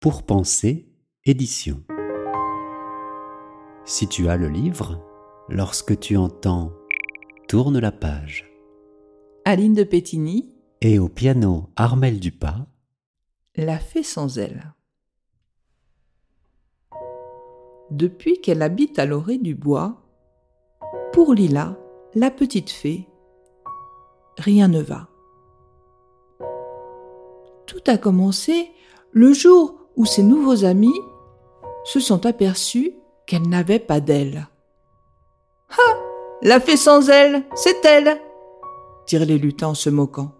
Pour penser, édition. Si tu as le livre, lorsque tu entends Tourne la page. Aline de Pétigny, Et au piano Armel Dupas, La fée sans aile. Depuis qu'elle habite à l'orée du bois, pour Lila, la petite fée, rien ne va. Tout a commencé le jour où ses nouveaux amis se sont aperçus qu'elle n'avait pas d'aile. Ah La fée sans aile, c'est elle dirent les lutins en se moquant.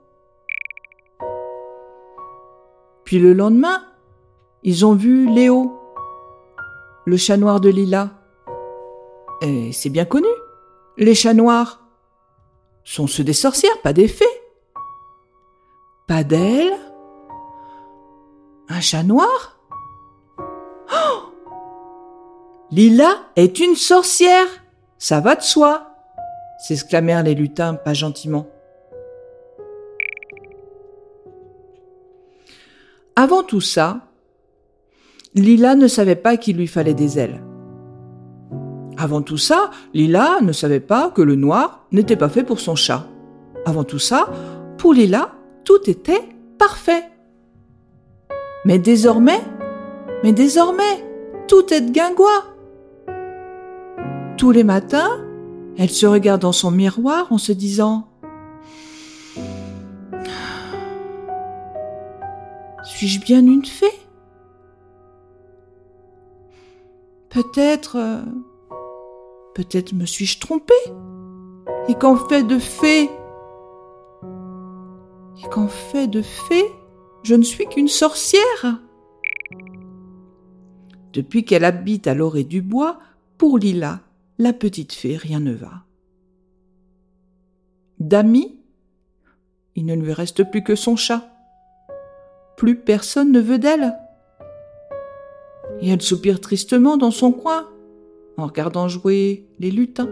Puis le lendemain, ils ont vu Léo, le chat noir de Lila. Et c'est bien connu, les chats noirs sont ceux des sorcières, pas des fées. Pas d'elle Un chat noir? Oh Lila est une sorcière Ça va de soi s'exclamèrent les lutins pas gentiment. Avant tout ça, Lila ne savait pas qu'il lui fallait des ailes. Avant tout ça, Lila ne savait pas que le noir n'était pas fait pour son chat. Avant tout ça, pour Lila, tout était parfait. Mais désormais, mais désormais, tout est de guingois. Tous les matins, elle se regarde dans son miroir en se disant Suis-je bien une fée? Peut-être. Peut-être me suis-je trompée? Et qu'en fait de fée? Et qu'en fait de fée, je ne suis qu'une sorcière Depuis qu'elle habite à l'orée du bois, pour Lila, la petite fée, rien ne va. D'amis, il ne lui reste plus que son chat. Plus personne ne veut d'elle. Et elle soupire tristement dans son coin, en regardant jouer les lutins.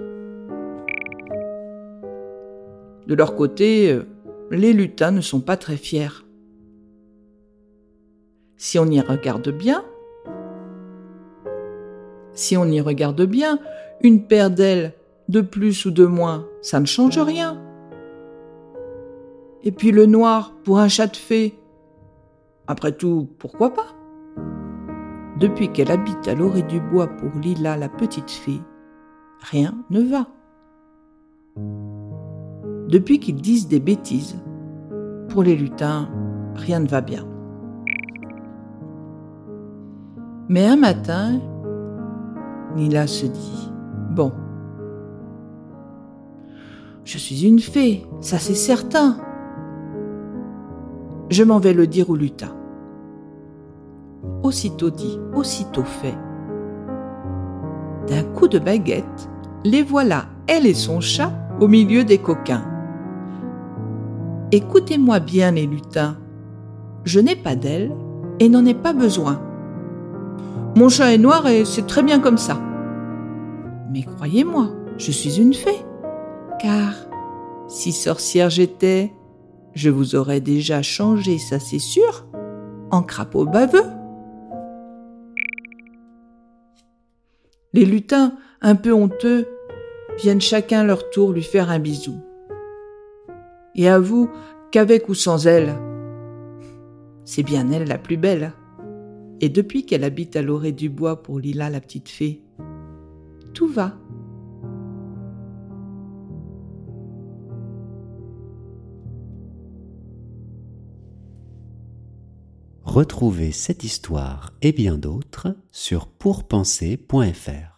De leur côté, euh, les lutins ne sont pas très fiers. Si on y regarde bien, si on y regarde bien, une paire d'ailes de plus ou de moins, ça ne change rien. Et puis le noir pour un chat de fée, après tout, pourquoi pas? Depuis qu'elle habite à l'orée du bois pour Lila la petite fée, rien ne va. Depuis qu'ils disent des bêtises, pour les lutins, rien ne va bien. Mais un matin, Lila se dit Bon, je suis une fée, ça c'est certain. Je m'en vais le dire au lutin. Aussitôt dit, aussitôt fait. D'un coup de baguette, les voilà, elle et son chat, au milieu des coquins. Écoutez-moi bien, les lutins. Je n'ai pas d'aile et n'en ai pas besoin. Mon chat est noir et c'est très bien comme ça. Mais croyez-moi, je suis une fée. Car si sorcière j'étais, je vous aurais déjà changé, ça c'est sûr, en crapaud baveux. Les lutins, un peu honteux, viennent chacun leur tour lui faire un bisou. Et avouent qu'avec ou sans elle, c'est bien elle la plus belle. Et depuis qu'elle habite à l'orée du bois pour Lila la petite fée, tout va. retrouvez cette histoire et bien d'autres sur pourpenser.fr.